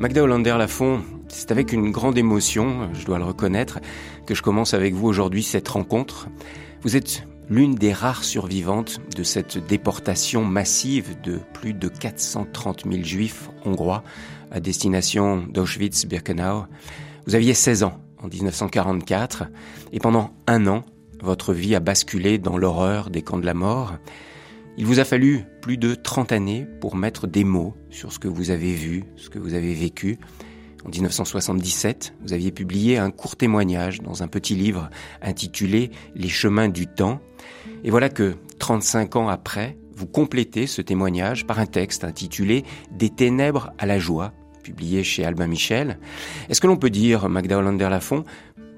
Magda Hollander-Lafont, c'est avec une grande émotion, je dois le reconnaître, que je commence avec vous aujourd'hui cette rencontre. Vous êtes l'une des rares survivantes de cette déportation massive de plus de 430 000 juifs hongrois à destination d'Auschwitz-Birkenau. Vous aviez 16 ans en 1944 et pendant un an, votre vie a basculé dans l'horreur des camps de la mort. Il vous a fallu plus de 30 années pour mettre des mots sur ce que vous avez vu, ce que vous avez vécu. En 1977, vous aviez publié un court témoignage dans un petit livre intitulé Les chemins du temps. Et voilà que 35 ans après, vous complétez ce témoignage par un texte intitulé Des ténèbres à la joie, publié chez Albin Michel. Est-ce que l'on peut dire, Magda Hollander-Lafont,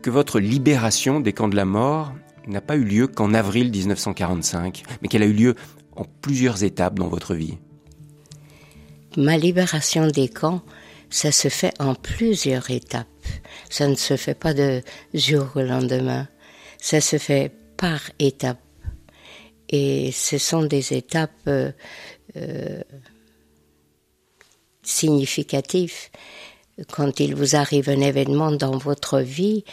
que votre libération des camps de la mort n'a pas eu lieu qu'en avril 1945, mais qu'elle a eu lieu en plusieurs étapes dans votre vie Ma libération des camps, ça se fait en plusieurs étapes. Ça ne se fait pas de jour au lendemain. Ça se fait par étapes. Et ce sont des étapes euh, euh, significatives. Quand il vous arrive un événement dans votre vie,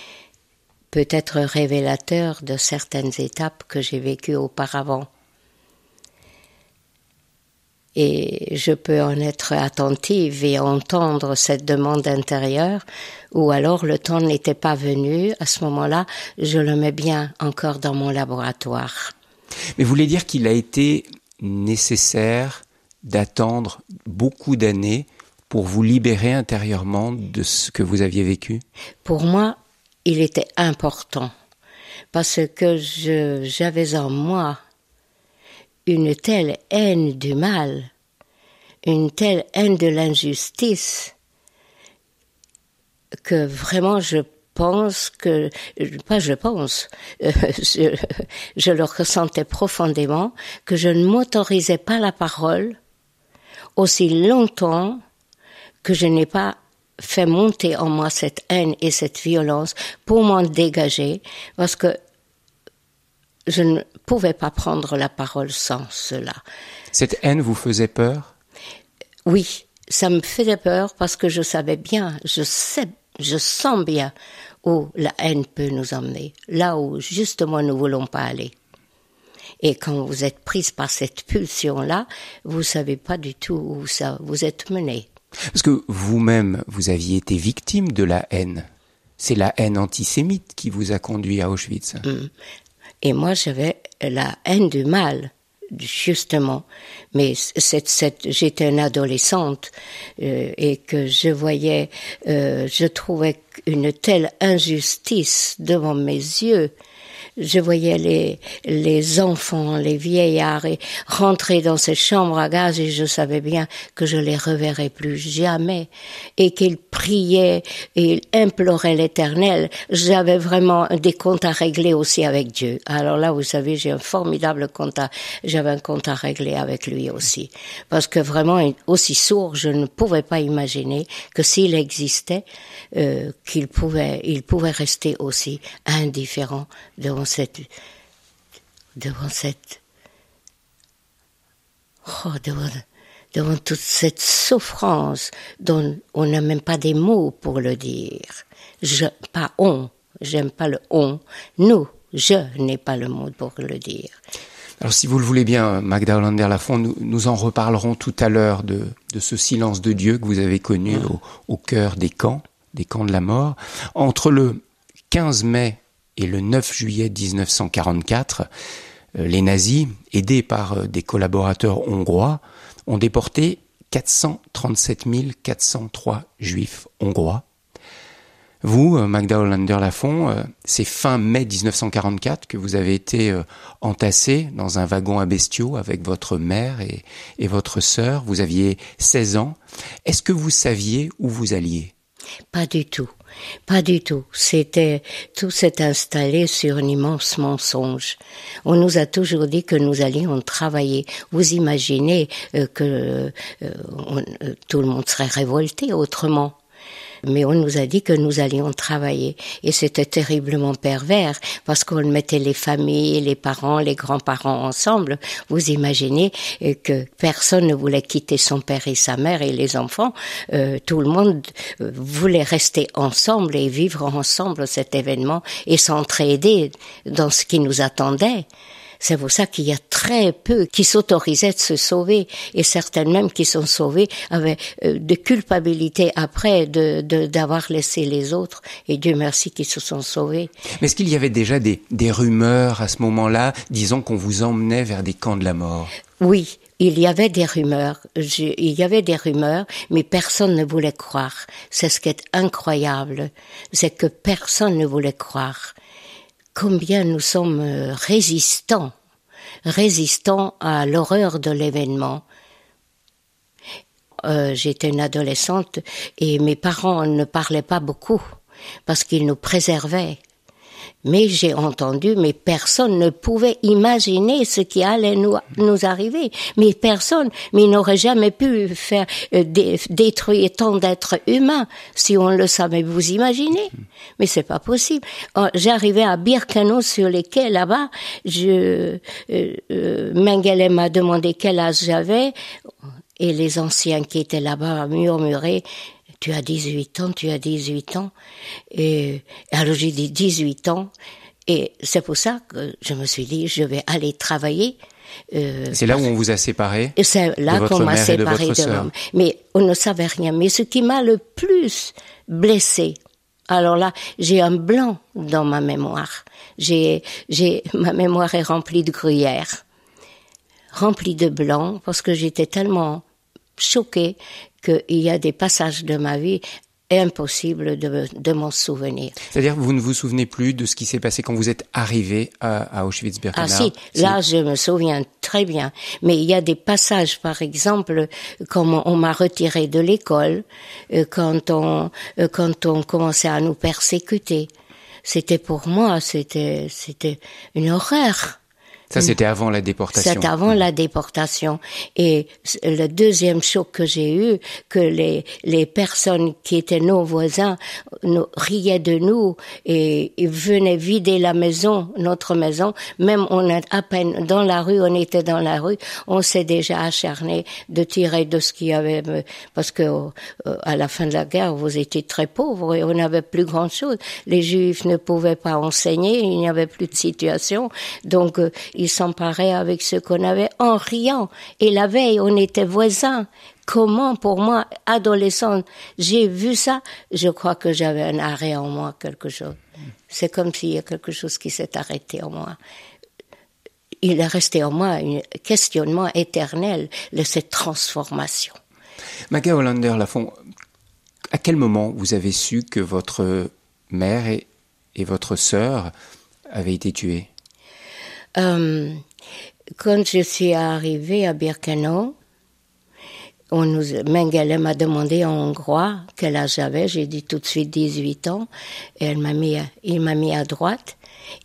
peut être révélateur de certaines étapes que j'ai vécues auparavant et je peux en être attentive et entendre cette demande intérieure, ou alors le temps n'était pas venu, à ce moment-là, je le mets bien encore dans mon laboratoire. Mais vous voulez dire qu'il a été nécessaire d'attendre beaucoup d'années pour vous libérer intérieurement de ce que vous aviez vécu? Pour moi, il était important, parce que j'avais en moi une telle haine du mal, une telle haine de l'injustice, que vraiment je pense que, pas je pense, je, je, le ressentais profondément, que je ne m'autorisais pas la parole aussi longtemps que je n'ai pas fait monter en moi cette haine et cette violence pour m'en dégager, parce que je ne pouvais pas prendre la parole sans cela. Cette haine vous faisait peur? Oui, ça me faisait peur parce que je savais bien, je sais, je sens bien où la haine peut nous emmener, là où justement nous voulons pas aller. Et quand vous êtes prise par cette pulsion-là, vous savez pas du tout où ça vous êtes mené. Parce que vous-même, vous aviez été victime de la haine. C'est la haine antisémite qui vous a conduit à Auschwitz. Hum. Et moi, j'avais la haine du mal, justement. Mais cette, cette, j'étais une adolescente euh, et que je voyais, euh, je trouvais une telle injustice devant mes yeux je voyais les, les enfants, les vieillards rentrer dans ces chambres à gaz et je savais bien que je les reverrais plus jamais et qu'ils priaient et ils imploraient l'éternel. J'avais vraiment des comptes à régler aussi avec Dieu. Alors là, vous savez, j'ai un formidable compte à, j'avais un compte à régler avec lui aussi. Parce que vraiment, aussi sourd, je ne pouvais pas imaginer que s'il existait, euh, qu'il pouvait, il pouvait rester aussi indifférent devant cette, devant cette, oh, devant, devant toute cette souffrance dont on n'a même pas des mots pour le dire. Je, pas on, j'aime pas le on. Nous, je n'ai pas le mot pour le dire. Alors si vous le voulez bien, Magda Hollander-Lafont, nous, nous en reparlerons tout à l'heure de, de ce silence de Dieu que vous avez connu au, au cœur des camps, des camps de la mort. Entre le 15 mai et le 9 juillet 1944, euh, les nazis, aidés par euh, des collaborateurs hongrois, ont déporté 437 403 juifs hongrois. Vous, euh, Magda Hollander-Lafont, c'est fin mai 1944 que vous avez été entassé dans un wagon à bestiaux avec votre mère et, et votre sœur. Vous aviez 16 ans. Est-ce que vous saviez où vous alliez? Pas du tout. Pas du tout. C'était tout s'est installé sur un immense mensonge. On nous a toujours dit que nous allions travailler. Vous imaginez euh, que euh, euh, tout le monde serait révolté autrement. Mais on nous a dit que nous allions travailler. Et c'était terriblement pervers parce qu'on mettait les familles, les parents, les grands-parents ensemble. Vous imaginez que personne ne voulait quitter son père et sa mère et les enfants. Euh, tout le monde euh, voulait rester ensemble et vivre ensemble cet événement et s'entraider dans ce qui nous attendait. C'est pour ça qu'il y a très peu qui s'autorisaient de se sauver et certaines même qui sont sauvées avaient euh, de culpabilité après de d'avoir laissé les autres et Dieu merci qu'ils se sont sauvés. Mais est-ce qu'il y avait déjà des, des rumeurs à ce moment-là, disons qu'on vous emmenait vers des camps de la mort? Oui, il y avait des rumeurs, il y avait des rumeurs, mais personne ne voulait croire. C'est ce qui est incroyable, c'est que personne ne voulait croire combien nous sommes euh, résistants, résistants à l'horreur de l'événement. Euh, j'étais une adolescente et mes parents ne parlaient pas beaucoup parce qu'ils nous préservaient. Mais j'ai entendu, mais personne ne pouvait imaginer ce qui allait nous, nous arriver. Mais personne, mais il n'aurait jamais pu faire euh, détruire tant d'êtres humains si on le savait. Vous imaginez? Mais c'est pas possible. Oh, j'arrivais à Birkenau sur les quais là-bas. Je euh, euh, Mengele m'a demandé quel âge j'avais et les anciens qui étaient là-bas murmuraient tu as 18 ans, tu as 18 ans. Et alors j'ai dit 18 ans. Et c'est pour ça que je me suis dit, je vais aller travailler. Euh, c'est là où on vous a séparé C'est là qu'on m'a séparé de, de Mais on ne savait rien. Mais ce qui m'a le plus blessé, alors là, j'ai un blanc dans ma mémoire. J'ai, j'ai, ma mémoire est remplie de gruyère, remplie de blanc, parce que j'étais tellement choquée qu'il y a des passages de ma vie impossible de, de m'en souvenir. C'est-à-dire vous ne vous souvenez plus de ce qui s'est passé quand vous êtes arrivé à, Auschwitz-Birkenau Ah si, là je me souviens très bien. Mais il y a des passages, par exemple, comme on m'a retiré de l'école, euh, quand on euh, quand on commençait à nous persécuter. C'était pour moi, c'était c'était une horreur. Ça, c'était avant la déportation. C'est avant la déportation. Et le deuxième choc que j'ai eu, que les, les personnes qui étaient nos voisins nous, riaient de nous et, venaient vider la maison, notre maison. Même on est à peine dans la rue, on était dans la rue, on s'est déjà acharné de tirer de ce qu'il y avait, parce que euh, à la fin de la guerre, vous étiez très pauvres et on n'avait plus grand chose. Les Juifs ne pouvaient pas enseigner, il n'y avait plus de situation. Donc, euh, il s'emparait avec ce qu'on avait en riant. Et la veille, on était voisins. Comment, pour moi, adolescente, j'ai vu ça, je crois que j'avais un arrêt en moi, quelque chose. C'est comme s'il y a quelque chose qui s'est arrêté en moi. Il est resté en moi un questionnement éternel de cette transformation. Maga Hollander Lafont, à quel moment vous avez su que votre mère et, et votre sœur avaient été tuées? Euh, quand je suis arrivée à Birkenau, on nous, Mengele m'a demandé en hongrois quel âge j'avais. J'ai dit tout de suite 18 ans. Et elle m'a mis, il m'a mis à droite.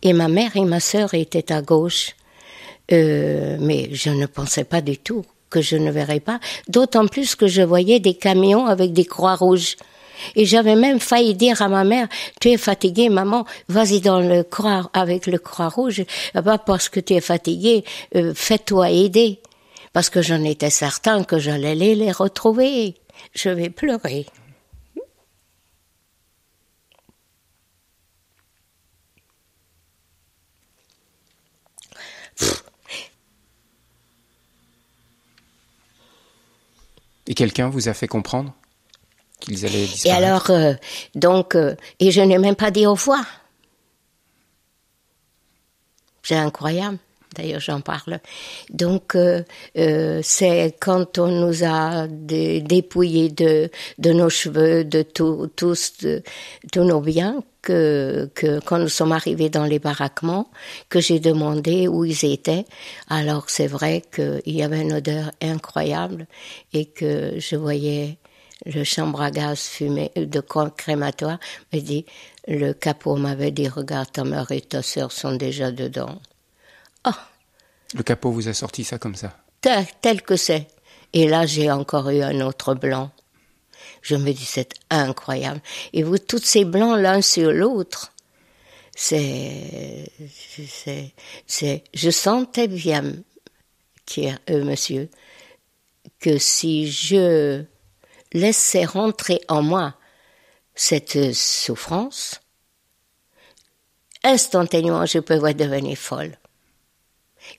Et ma mère et ma sœur étaient à gauche. Euh, mais je ne pensais pas du tout que je ne verrais pas. D'autant plus que je voyais des camions avec des croix rouges. Et j'avais même failli dire à ma mère, tu es fatiguée, maman, vas-y dans le croix avec le croix rouge, pas parce que tu es fatiguée, euh, fais-toi aider. Parce que j'en étais certain que j'allais les retrouver. Je vais pleurer. Et quelqu'un vous a fait comprendre? Qu'ils allaient Et alors, euh, donc, euh, et je n'ai même pas dit au revoir. C'est incroyable. D'ailleurs, j'en parle. Donc, euh, c'est quand on nous a dépouillés de, de nos cheveux, de tout, tous, de, tous nos biens, que, que quand nous sommes arrivés dans les baraquements, que j'ai demandé où ils étaient. Alors, c'est vrai qu'il y avait une odeur incroyable et que je voyais le chambre à gaz fumé de crématoire, me dit, le capot m'avait dit, regarde, ta mère et ta sœur sont déjà dedans. Oh. Le capot vous a sorti ça comme ça? Tel, tel que c'est. Et là, j'ai encore eu un autre blanc. Je me dis, c'est incroyable. Et vous, tous ces blancs l'un sur l'autre, c'est, c'est, c'est, je sentais bien, euh, monsieur, que si je laissais rentrer en moi cette souffrance, instantanément je pouvais devenir folle.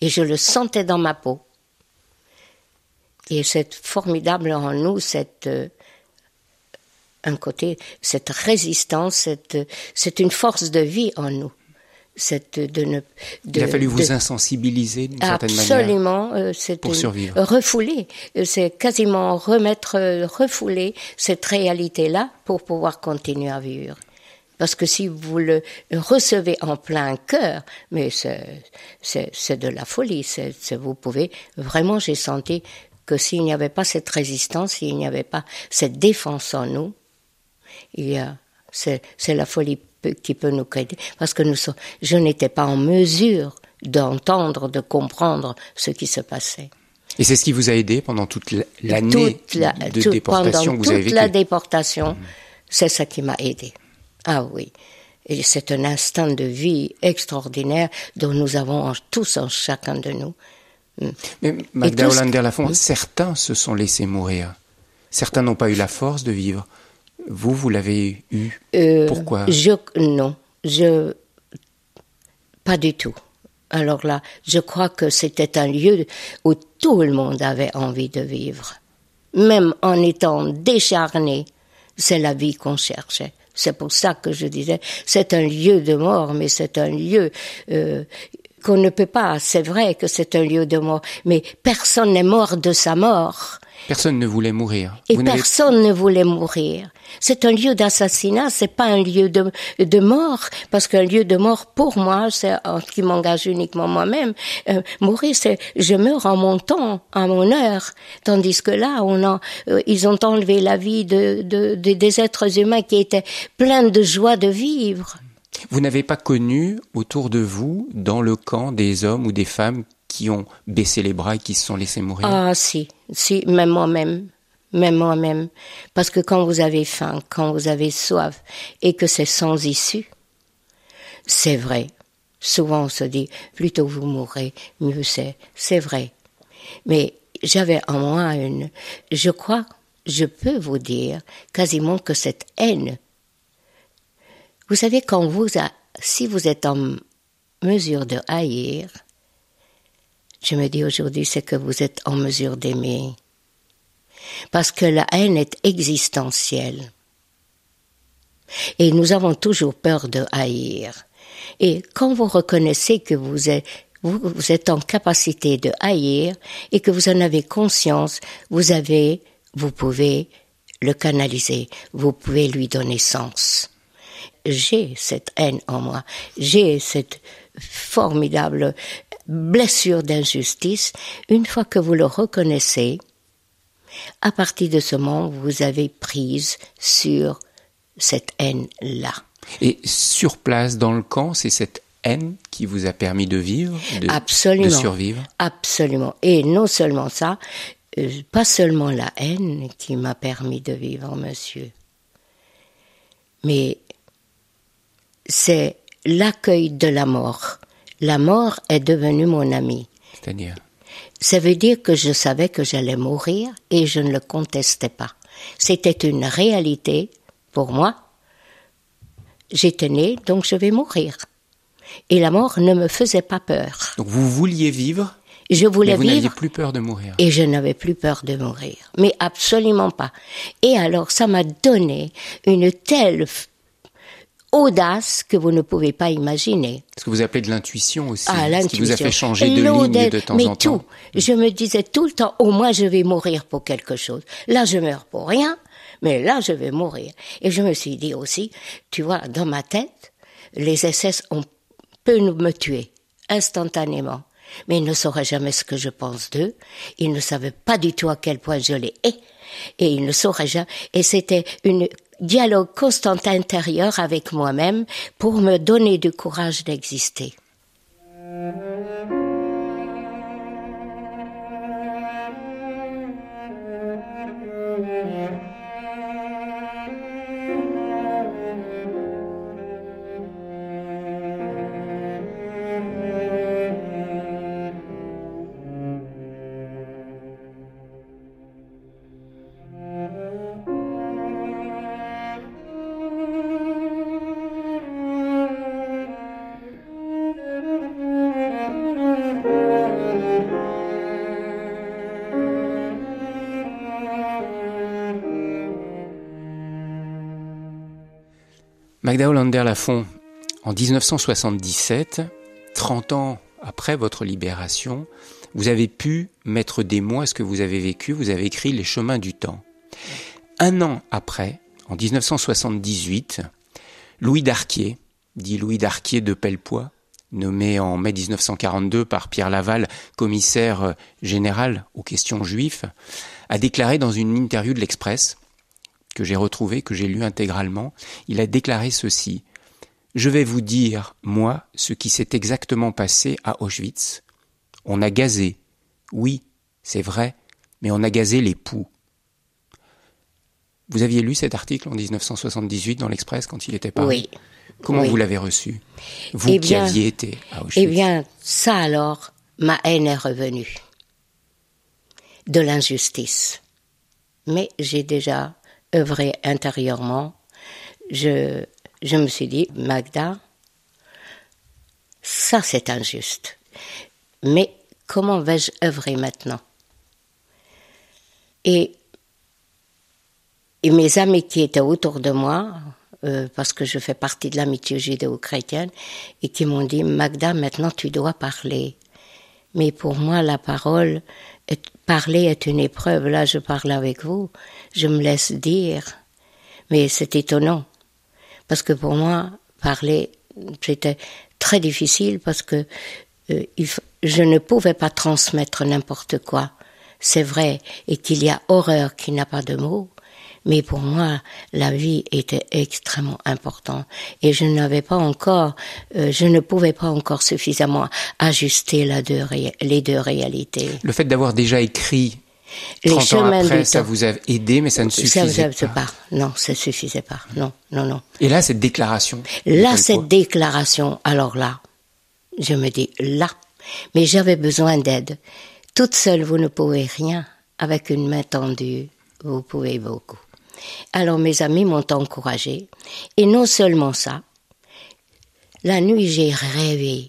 Et je le sentais dans ma peau. Et c'est formidable en nous, cette, euh, un côté, cette résistance, c'est une force de vie en nous. Cette, de ne, Il a fallu vous insensibiliser d'une certaine manière. Absolument, euh, pour survivre. Refouler, c'est quasiment remettre, euh, refouler cette réalité-là pour pouvoir continuer à vivre. Parce que si vous le recevez en plein cœur, mais c'est de la folie. Vous pouvez vraiment, j'ai senti que s'il n'y avait pas cette résistance, s'il n'y avait pas cette défense en nous, c'est la folie qui peut nous aider parce que nous je n'étais pas en mesure d'entendre, de comprendre ce qui se passait. Et c'est ce qui vous a aidé pendant toute l'année de déportation que vous avez vécue. Toute la déportation, mmh. c'est ça qui m'a aidé. Ah oui. Et c'est un instant de vie extraordinaire dont nous avons tous en chacun de nous. Hmm. Mais Magda Hollander-Lafont, certains se sont laissés mourir. Certains n'ont pas eu la force de vivre. Vous, vous l'avez eu. Euh, Pourquoi je, Non, je pas du tout. Alors là, je crois que c'était un lieu où tout le monde avait envie de vivre. Même en étant décharné, c'est la vie qu'on cherchait. C'est pour ça que je disais, c'est un lieu de mort, mais c'est un lieu euh, qu'on ne peut pas. C'est vrai que c'est un lieu de mort, mais personne n'est mort de sa mort. Personne ne voulait mourir. Et personne ne voulait mourir. C'est un lieu d'assassinat, c'est pas un lieu de, de mort, parce qu'un lieu de mort, pour moi, c'est en ce qui m'engage uniquement moi-même. Euh, mourir, c'est je meurs en mon temps, à mon heure, tandis que là, on a, euh, ils ont enlevé la vie de, de, de, des êtres humains qui étaient pleins de joie de vivre. Vous n'avez pas connu autour de vous, dans le camp, des hommes ou des femmes qui ont baissé les bras et qui se sont laissés mourir? Ah si, si, même moi-même, même moi-même. Parce que quand vous avez faim, quand vous avez soif et que c'est sans issue, c'est vrai. Souvent on se dit, plutôt vous mourrez, mieux c'est. C'est vrai. Mais j'avais en moi une, je crois, je peux vous dire quasiment que cette haine vous savez, quand vous, si vous êtes en mesure de haïr, je me dis aujourd'hui, c'est que vous êtes en mesure d'aimer. Parce que la haine est existentielle. Et nous avons toujours peur de haïr. Et quand vous reconnaissez que vous êtes, en capacité de haïr et que vous en avez conscience, vous avez, vous pouvez le canaliser, vous pouvez lui donner sens j'ai cette haine en moi, j'ai cette formidable blessure d'injustice, une fois que vous le reconnaissez, à partir de ce moment, vous avez prise sur cette haine-là. Et sur place, dans le camp, c'est cette haine qui vous a permis de vivre, de, absolument, de survivre? Absolument. Et non seulement ça, euh, pas seulement la haine qui m'a permis de vivre, monsieur, mais c'est l'accueil de la mort. La mort est devenue mon ami. C'est-à-dire? Ça veut dire que je savais que j'allais mourir et je ne le contestais pas. C'était une réalité pour moi. J'étais né, donc je vais mourir. Et la mort ne me faisait pas peur. Donc vous vouliez vivre je voulais mais vous n'aviez plus peur de mourir. Et je n'avais plus peur de mourir. Mais absolument pas. Et alors, ça m'a donné une telle audace que vous ne pouvez pas imaginer. Ce que vous appelez de l'intuition aussi. Ah, Ce qui vous a fait changer de ligne de temps mais en tout. temps. Je me disais tout le temps, au moins je vais mourir pour quelque chose. Là, je meurs pour rien, mais là, je vais mourir. Et je me suis dit aussi, tu vois, dans ma tête, les SS ont, peuvent me tuer instantanément. Mais ils ne sauraient jamais ce que je pense d'eux. Ils ne savaient pas du tout à quel point je les hais. Et ils ne sauraient jamais. Et c'était une dialogue constant intérieur avec moi-même pour me donner du courage d'exister. Magda Hollander-Lafont, en 1977, 30 ans après votre libération, vous avez pu mettre des mots à ce que vous avez vécu, vous avez écrit Les chemins du temps. Un an après, en 1978, Louis Darquier, dit Louis Darquier de Pellepoix, nommé en mai 1942 par Pierre Laval commissaire général aux questions juives, a déclaré dans une interview de l'Express, que j'ai retrouvé, que j'ai lu intégralement, il a déclaré ceci. Je vais vous dire, moi, ce qui s'est exactement passé à Auschwitz. On a gazé. Oui, c'est vrai, mais on a gazé les poux. Vous aviez lu cet article en 1978 dans l'Express quand il était paru Oui. Comment Oui. vous l'avez reçu? Vous Eh qui aviez été à Auschwitz. Eh bien, ça alors, ma haine est revenue de l'injustice. Mais j'ai déjà œuvré intérieurement. Je, je me suis dit, Magda, ça c'est injuste. Mais comment vais-je œuvrer maintenant? Et et mes amis qui étaient autour de moi, euh, parce que je fais partie de l'amitié judéo-chrétienne, et qui m'ont dit, Magda, maintenant tu dois parler. Mais pour moi, la parole, parler est une épreuve. Là, je parle avec vous, je me laisse dire. Mais c'est étonnant. Parce que pour moi, parler, c'était très difficile parce que euh, je ne pouvais pas transmettre n'importe quoi. C'est vrai, et qu'il y a horreur qui n'a pas de mots. Mais pour moi, la vie était extrêmement importante et je n'avais pas encore, euh, je ne pouvais pas encore suffisamment ajuster la deux ré- les deux réalités. Le fait d'avoir déjà écrit Les 30 ans chemins après, du ça temps. vous a aidé, mais ça ne Ça suffisait ne suffisait pas. pas. Non, ça suffisait pas. Non, non, non. Et là, cette déclaration. Là, cette déclaration, alors là, je me dis là, mais j'avais besoin d'aide. Toute seule, vous ne pouvez rien. Avec une main tendue, vous pouvez beaucoup. Alors mes amis m'ont encouragé. Et non seulement ça, la nuit j'ai rêvé.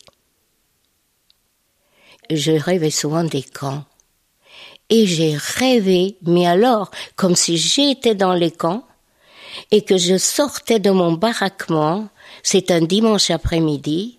Je rêvais souvent des camps. Et j'ai rêvé, mais alors, comme si j'étais dans les camps, et que je sortais de mon baraquement, c'est un dimanche après-midi,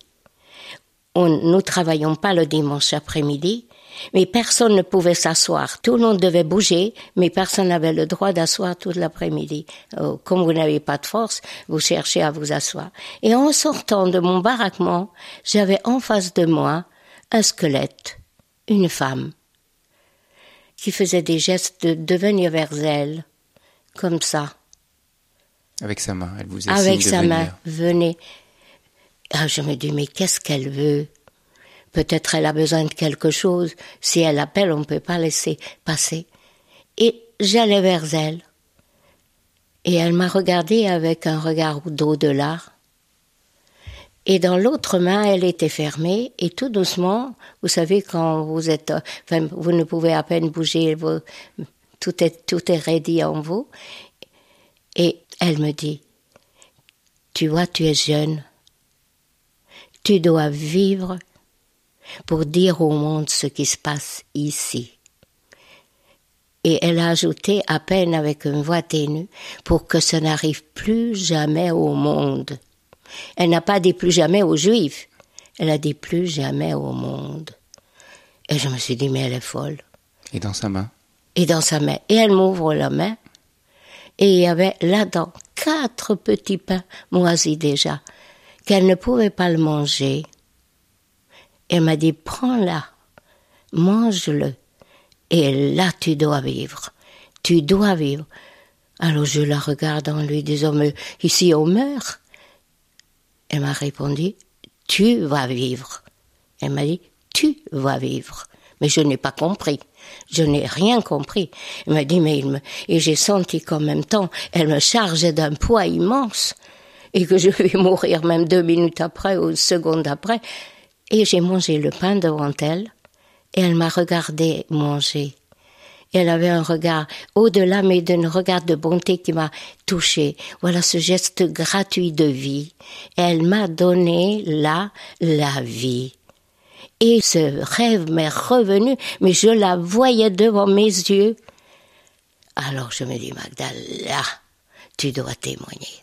on, nous travaillons pas le dimanche après-midi, mais personne ne pouvait s'asseoir. Tout le monde devait bouger, mais personne n'avait le droit d'asseoir toute l'après-midi. Oh, comme vous n'avez pas de force, vous cherchez à vous asseoir. Et en sortant de mon baraquement, j'avais en face de moi un squelette, une femme, qui faisait des gestes de, venir vers elle, comme ça Avec sa main, elle vous a avec de sa venir. main, venez. Ah, je me dis, mais qu'est-ce qu'elle veut? Peut-être elle a besoin de quelque chose. Si elle appelle, on ne peut pas laisser passer. Et j'allais vers elle. Et elle m'a regardé avec un regard d'au-delà. Et dans l'autre main, elle était fermée. Et tout doucement, vous savez, quand vous êtes, enfin, vous ne pouvez à peine bouger, tout est, tout est ready en vous. Et elle me dit, tu vois, tu es jeune. Tu dois vivre pour dire au monde ce qui se passe ici. Et elle a ajouté à peine avec une voix ténue pour que ça n'arrive plus jamais au monde. Elle n'a pas dit plus jamais aux Juifs. Elle a dit plus jamais au monde. Et je me suis dit, mais elle est folle Et dans sa main? et dans sa main. Et elle m'ouvre la main. Et il y avait là-dedans quatre petits pains moisis déjà, qu'elle ne pouvait pas le manger. Elle m'a dit, prends-la, mange-le. Et là, tu dois vivre. Tu dois vivre. Alors je la regarde en lui disant, mais ici on meurt. Elle m'a répondu, tu vas vivre. Elle m'a dit, tu vas vivre. Mais je n'ai pas compris. Je n'ai rien compris. Elle m'a dit, mais il me... Et j'ai senti qu'en même temps, elle me chargeait d'un poids immense. Et que je vais mourir même deux minutes après ou une seconde après. Et j'ai mangé le pain devant elle. Et elle m'a regardé manger. Elle avait un regard au-delà, mais d'un regard de bonté qui m'a touché. Voilà ce geste gratuit de vie. Elle m'a donné là la vie. Et ce rêve m'est revenu, mais je la voyais devant mes yeux. Alors je me dis, Magda, là, tu dois témoigner.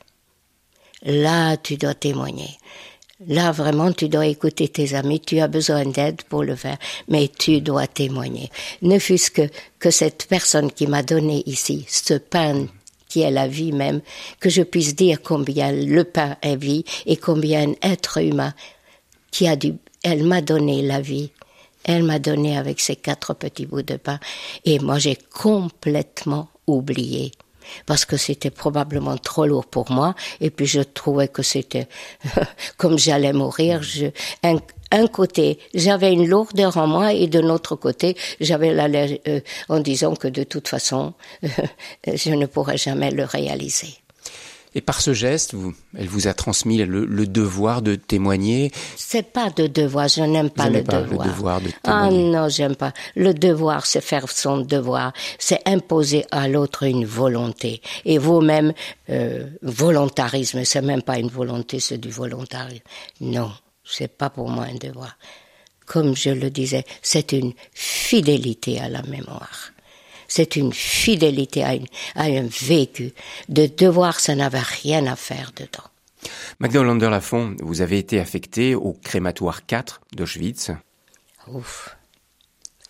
là, tu dois témoigner. Là, vraiment, tu dois écouter tes amis, tu as besoin d'aide pour le faire, mais tu dois témoigner. Ne fût-ce que, que cette personne qui m'a donné ici ce pain qui est la vie même, que je puisse dire combien le pain est vie et combien un être humain qui a du, elle m'a donné la vie. Elle m'a donné avec ses quatre petits bouts de pain et moi j'ai complètement oublié parce que c'était probablement trop lourd pour moi. Et puis je trouvais que c'était comme j'allais mourir je un, côté j'avais une lourdeur en moi et de l'autre côté j'avais la euh, en disant que de toute façon je ne pourrais jamais le réaliser et par ce geste, vous, elle vous a transmis le, devoir de témoigner. C'est pas de devoir, je n'aime pas, le, pas devoir. le devoir. de témoigner. Ah non, j'aime pas. Le devoir, c'est faire son devoir, c'est imposer à l'autre une volonté. Et vous-même, euh, volontarisme, c'est même pas une volonté, c'est du volontarisme. Non, c'est pas pour moi un devoir. Comme je le disais, c'est une fidélité à la mémoire c'est une fidélité à, un vécu. De devoir, ça n'avait rien à faire dedans. Magda Hollander-Lafont, vous avez été affecté au crématoire 4 d'Auschwitz. Ouf.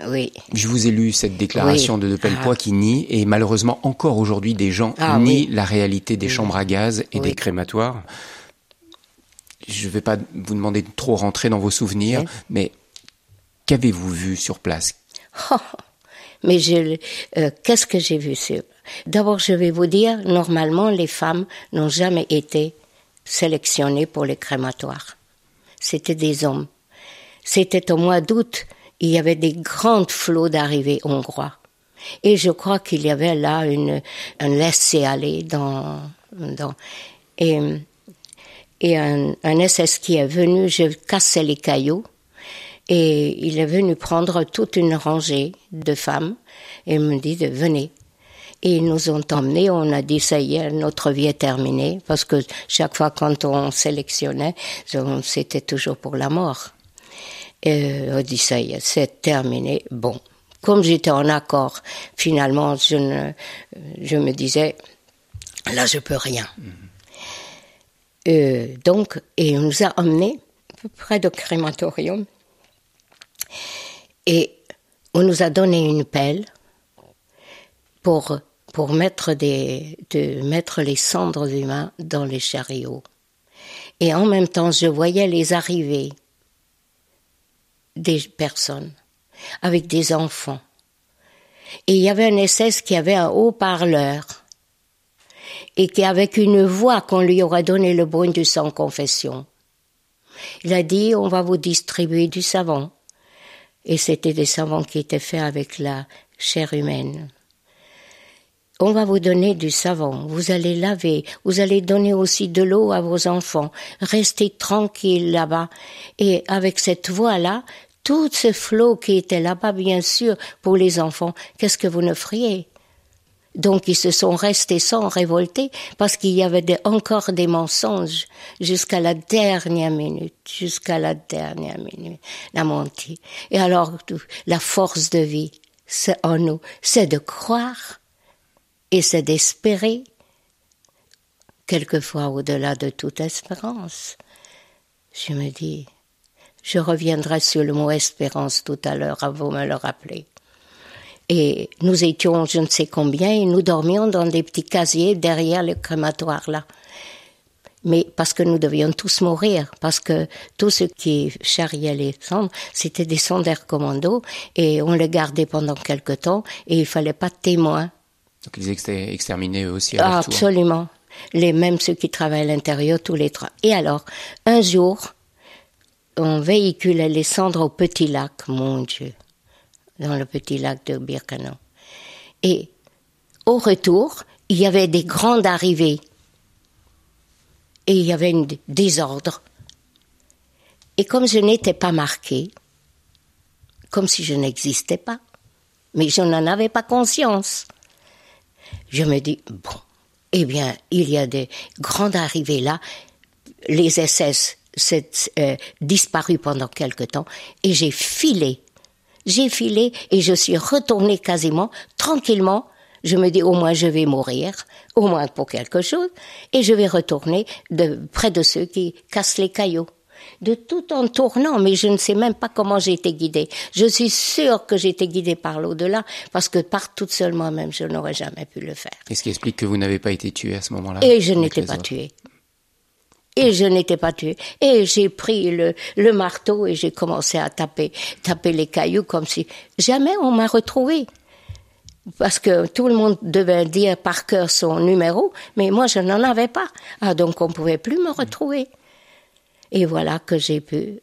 Oui. Je vous ai lu cette déclaration de De Pellepoix ah. qui nie, et malheureusement encore aujourd'hui des gens ah nient la réalité des chambres à gaz et des crématoires. Je ne vais pas vous demander de trop rentrer dans vos souvenirs, mais qu'avez-vous vu sur place? Mais je, euh, qu'est-ce que j'ai vu sur D'abord, je vais vous dire, normalement, les femmes n'ont jamais été sélectionnées pour les crématoires. C'était des hommes. C'était au mois d'août, il y avait des grandes flots d'arrivées hongrois. Et je crois qu'il y avait là une, un laisser-aller dans, dans, et, et un, un SS qui est venu, je cassais les cailloux, et il est venu prendre toute une rangée de femmes et me dit de venez. Et ils nous ont emmenés, on a dit ça y est, notre vie est terminée, parce que chaque fois quand on sélectionnait, c'était toujours pour la mort. Et on dit ça y est, c'est terminé. Bon, comme j'étais en accord, finalement, je, ne, je me disais, là je peux rien. Mm-hmm. Euh, donc, et on nous a emmenés près de crématorium et on nous a donné une pelle pour, mettre, de mettre les cendres humains dans les chariots. Et en même temps, je voyais les arrivées des personnes avec des enfants. Et il y avait un SS qui avait un haut-parleur et qui, avec une voix qu'on lui aurait donné le bruit du sang confession, il a dit, on va vous distribuer du savon et c'était des savons qui étaient faits avec la chair humaine. On va vous donner du savon, vous allez laver, vous allez donner aussi de l'eau à vos enfants, restez tranquille là-bas. Et avec cette voix-là, tout ce flot qui était là-bas, bien sûr, pour les enfants, qu'est-ce que vous ne feriez donc ils se sont restés sans révolter parce qu'il y avait encore des mensonges jusqu'à la dernière minute, jusqu'à la dernière minute, la menti. Et alors la force de vie, c'est en nous, c'est de croire et c'est d'espérer, quelquefois au-delà de toute espérance. Je me dis, je reviendrai sur le mot espérance tout à l'heure, à vous me le rappeler. Et nous étions je ne sais combien et nous dormions dans des petits casiers derrière le crématoire là. Mais parce que nous devions tous mourir, parce que tout ce qui charriait les cendres, c'était des sondeurs commando et on les gardait pendant quelque temps et il fallait pas de témoins. Donc ils étaient exterminés eux aussi à ah, Absolument. Les mêmes ceux qui travaillent à l'intérieur, tous les trois. Et alors, un jour, on véhiculait les cendres au petit lac, mon Dieu dans le petit lac de Birkano. Et au retour, il y avait des grandes arrivées. Et il y avait un désordre. Et comme je n'étais pas marquée, comme si je n'existais pas, mais je n'en avais pas conscience, je me dis, bon, eh bien, il y a des grandes arrivées là, les SS s'est euh, disparu pendant quelque temps, et j'ai filé j'ai filé et je suis retournée quasiment tranquillement Je me dis au moins je vais mourir, au moins pour quelque chose, et je vais retourner de près de ceux qui cassent les cailloux. De tout en tournant, mais je ne sais même pas comment j'ai été guidée. Je suis sûre que j'ai été guidée par l'au-delà, parce que par toute seule moi-même, je n'aurais jamais pu le faire. Qu'est-ce qui explique que vous n'avez pas été tuée à ce moment-là Et je n'étais pas tuée. Et je n'étais pas tuée. Et j'ai pris le, le marteau et j'ai commencé à taper, taper les cailloux comme si jamais on m'a retrouvée parce que tout le monde devait dire par cœur son numéro, mais moi je n'en avais pas. Ah, donc on pouvait plus me retrouver. Et voilà que j'ai pu.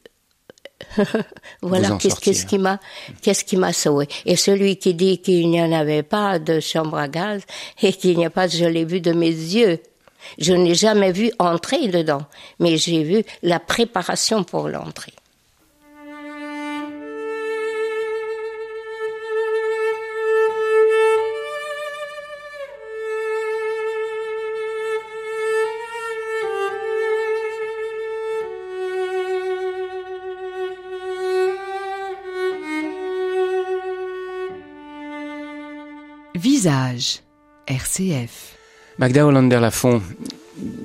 voilà qu'est-ce qui m'a qu'est-ce qui m'a sauvé. Et celui qui dit qu'il n'y en avait pas de chambre à gaz et qu'il n'y a pas, je l'ai vu de mes yeux. Je n'ai jamais vu entrer dedans, mais j'ai vu la préparation pour l'entrée. Visage, RCF. Magda Hollander-Lafont,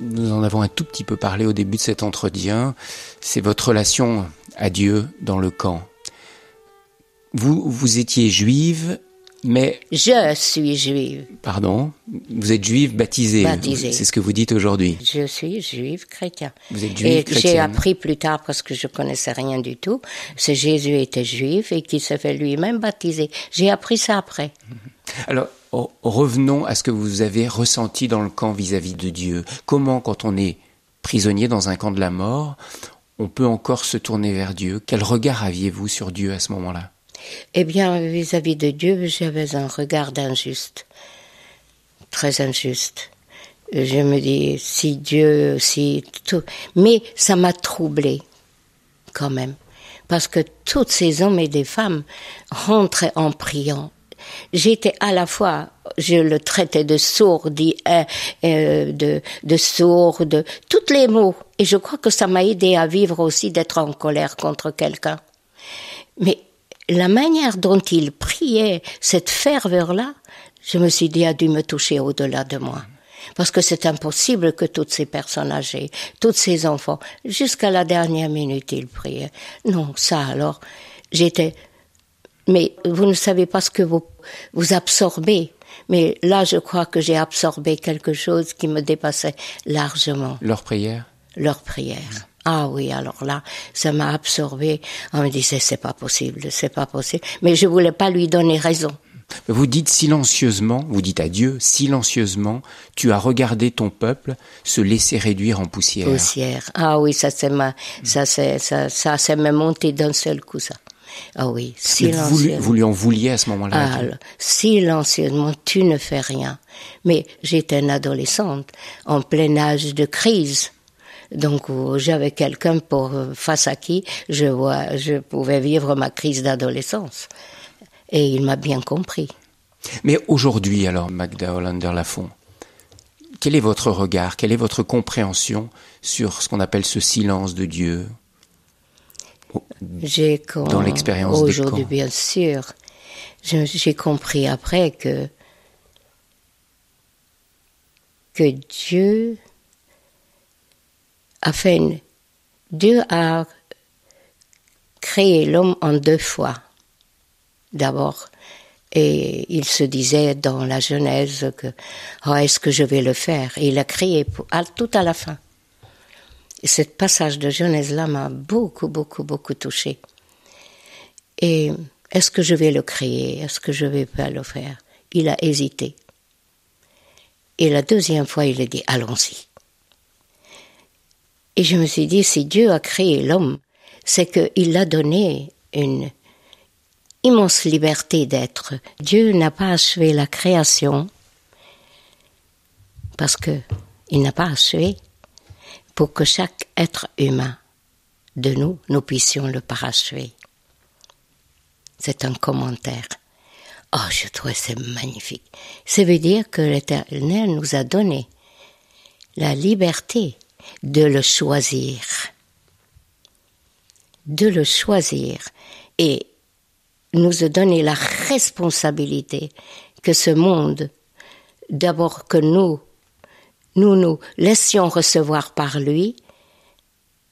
nous en avons un tout petit peu parlé au début de cet entretien. C'est votre relation à Dieu dans le camp. Vous, vous étiez juive, mais... Je suis juive. Pardon? Vous êtes juive baptisée. Baptisée. C'est ce que vous dites aujourd'hui. Je suis juive chrétien. Vous êtes juive Et chrétienne. j'ai appris plus tard, parce que je connaissais rien du tout, que Jésus était juif et qu'il se fait lui-même baptiser. J'ai appris ça après. Alors, revenons à ce que vous avez ressenti dans le camp vis-à-vis de Dieu. Comment, quand on est prisonnier dans un camp de la mort, on peut encore se tourner vers Dieu? Quel regard aviez-vous sur Dieu à ce moment-là? Eh bien, vis-à-vis de Dieu, j'avais un regard injuste, très injuste. Je me dis, si Dieu, si tout, mais ça m'a troublé quand même, parce que tous ces hommes et des femmes rentraient en priant. J'étais à la fois, je le traitais de sourd, euh, euh, de, de sourd, de tous les mots, et je crois que ça m'a aidé à vivre aussi d'être en colère contre quelqu'un. Mais la manière dont il priait, cette ferveur-là, je me suis dit, a dû me toucher au-delà de moi. Parce que c'est impossible que toutes ces personnes âgées, tous ces enfants, jusqu'à la dernière minute, ils priaient. Non, ça alors, j'étais, mais vous ne savez pas ce que vous, vous absorbez. Mais là, je crois que j'ai absorbé quelque chose qui me dépassait largement. Leur prière? Leur prière. Ah oui, alors là, ça m'a absorbé. On me disait, c'est pas possible, c'est pas possible. Mais je voulais pas lui donner raison. Vous dites silencieusement, vous dites à Dieu, silencieusement, tu as regardé ton peuple se laisser réduire en poussière. Poussière. Ah oui, ça c'est ma, ça c'est, ça, monté d'un seul coup, ça. Ah oui, Vous, silencieusement. vous lui en vouliez à ce moment-là Ah, silencieusement, tu ne fais rien. Mais j'étais une adolescente, en plein âge de crise. Donc où j'avais quelqu'un pour euh, face à qui je vois, je pouvais vivre ma crise d'adolescence. Et il m'a bien compris. Mais aujourd'hui, alors, Magda Hollander-Lafont, quel est votre regard, quelle est votre compréhension sur ce qu'on appelle ce silence de Dieu? J'ai Dans l'expérience aujourd'hui, bien sûr, j'ai compris après que que Dieu a fait une, Dieu a créé l'homme en deux fois. D'abord, et il se disait dans la Genèse que oh, est-ce que je vais le faire? Et il a créé pour- à- tout à la fin. Et ce passage de Genèse-là m'a beaucoup, beaucoup, beaucoup touché. Et est-ce que je vais le créer? Est-ce que je vais pas le faire? Il a hésité. Et la deuxième fois, il a dit allons-y. Et je me suis dit, si Dieu a créé l'homme, c'est qu'il a donné une immense liberté d'être. Dieu n'a pas achevé la création parce que il n'a pas achevé pour que chaque être humain de nous, nous puissions le parachever. C'est un commentaire. Oh, je trouve c'est magnifique. Ça veut dire que l'Éternel nous a donné la liberté de le choisir. De le choisir. Et nous a donné la responsabilité que ce monde d'abord que nous, nous nous laissions recevoir par lui,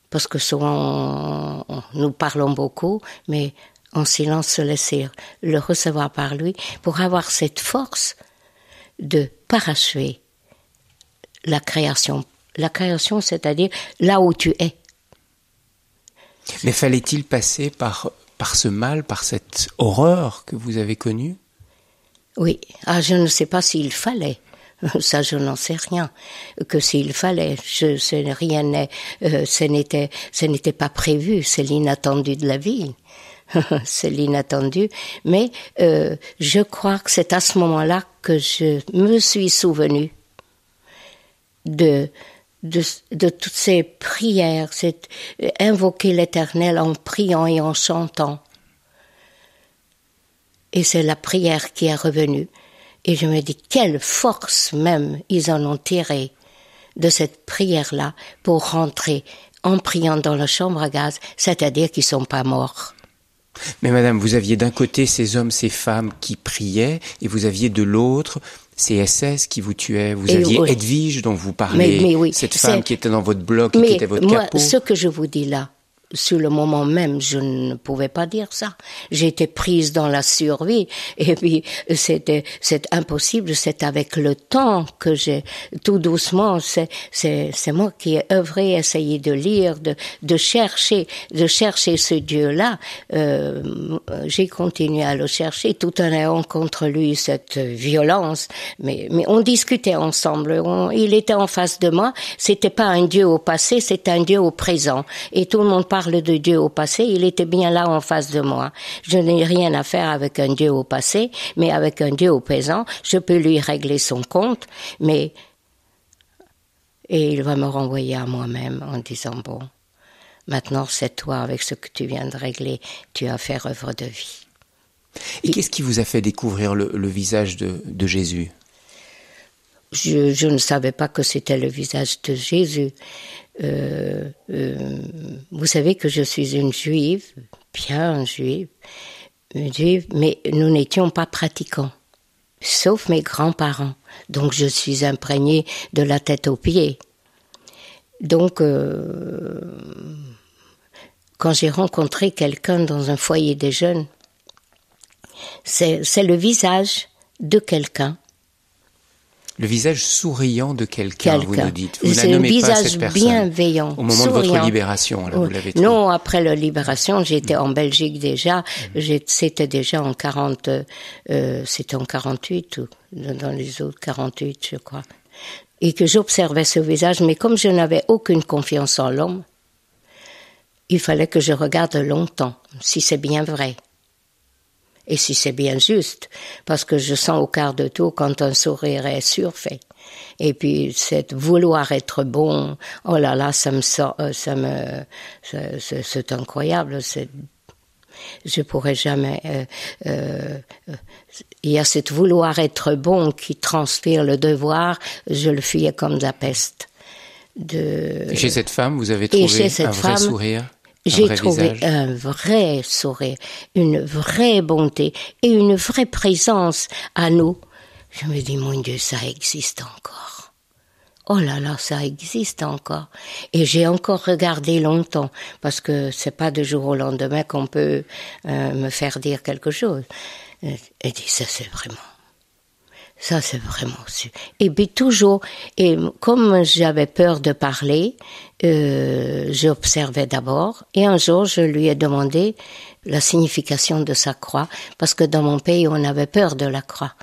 parce que souvent nous parlons beaucoup, mais en silence se laisser le recevoir par lui, pour avoir cette force de parachever la création. La création, c'est-à-dire là où tu es. Mais fallait-il passer par, par ce mal, par cette horreur que vous avez connue? Oui. Ah, je ne sais pas s'il fallait. Ça, je n'en sais rien. Que s'il fallait, je, ce rien euh, ce n'était, ce n'était pas prévu. C'est l'inattendu de la vie. c'est l'inattendu. Mais euh, je crois que c'est à ce moment-là que je me suis souvenu de de, de, toutes ces prières, c'est invoquer l'Éternel en priant et en chantant. Et c'est la prière qui est revenue. Et je me dis, quelle force même ils en ont tiré de cette prière-là pour rentrer en priant dans la chambre à gaz, c'est-à-dire qu'ils sont pas morts. Mais madame, vous aviez d'un côté ces hommes, ces femmes qui priaient, et vous aviez de l'autre ces SS qui vous tuaient. Vous aviez Edwige dont vous parlez, cette femme qui était dans votre bloc, qui était votre moi, Ce que je vous dis là, sur le moment même, je ne pouvais pas dire ça. J'étais prise dans la survie et puis c'était c'est impossible. C'est avec le temps que j'ai tout doucement. C'est c'est c'est moi qui ai œuvré, essayé de lire, de de chercher, de chercher ce Dieu là. Euh, j'ai continué à le chercher tout en ayant contre lui cette violence. Mais mais on discutait ensemble. il était en face de moi. C'était pas un Dieu au passé, c'était un Dieu au présent. Et tout le monde parle de Dieu au passé, il était bien là en face de moi. Je n'ai rien à faire avec un Dieu au passé, mais avec un Dieu au présent, je peux lui régler son compte, mais et il va me renvoyer à moi-même en disant bon, maintenant c'est toi avec ce que tu viens de régler, tu as fait œuvre de vie. Et, qu'est-ce qui vous a fait découvrir le, visage de Jésus? Je, ne savais pas que c'était le visage de Jésus. Euh, euh, vous savez que je suis une juive, bien juive, juive, mais nous n'étions pas pratiquants, sauf mes grands-parents. Donc je suis imprégnée de la tête aux pieds. Donc, euh, quand j'ai rencontré quelqu'un dans un foyer des jeunes, c'est le visage de quelqu'un le visage souriant de quelqu'un, vous nous dites. Vous C'est un visage bienveillant. Au moment de votre libération, vous l'avez Non, après la libération, j'étais en Belgique déjà. C'était déjà en 40, euh, c'était en 48 ou dans les autres 48, je crois. Et que j'observais ce visage, mais comme je n'avais aucune confiance en l'homme, il fallait que je regarde longtemps, si c'est bien vrai et si c'est bien juste, parce que je sens au quart de tour quand un sourire est surfait. Et puis, cette vouloir être bon, oh là là, ça me sort, euh, ça me, c'est incroyable. C'est, je pourrais jamais. Euh, euh, il y a cette vouloir être bon qui transpire le devoir. Je le fuyais comme de la peste. De... Et chez cette femme, vous avez trouvé un vrai sourire? J'ai trouvé un vrai sourire, une vraie bonté et une vraie présence à nous. Je me dis, mon Dieu, ça existe encore. Oh là là, ça existe encore. Et j'ai encore regardé longtemps, parce que c'est pas de jour au lendemain qu'on peut euh, me faire dire quelque chose. Et dit, ça c'est vraiment ça, c'est vraiment su. Et puis toujours, et comme j'avais peur de parler, euh, j'observais d'abord. Et un jour, je lui ai demandé la signification de sa croix, parce que dans mon pays, on avait peur de la croix.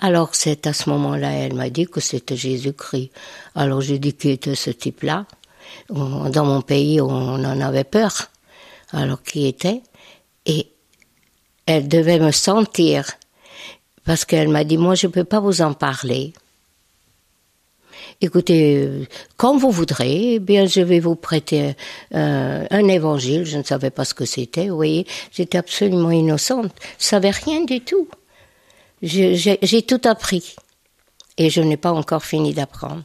Alors c'est à ce moment-là, elle m'a dit que c'était Jésus-Christ. Alors j'ai dit qui était ce type-là? Dans mon pays, on en avait peur. Alors qui était? Et elle devait me sentir parce qu'elle m'a dit, moi, je ne peux pas vous en parler. Écoutez, quand vous voudrez, eh bien, je vais vous prêter euh, un évangile. Je ne savais pas ce que c'était, vous voyez. J'étais absolument innocente. Je savais rien du tout. J'ai tout appris. Et je n'ai pas encore fini d'apprendre.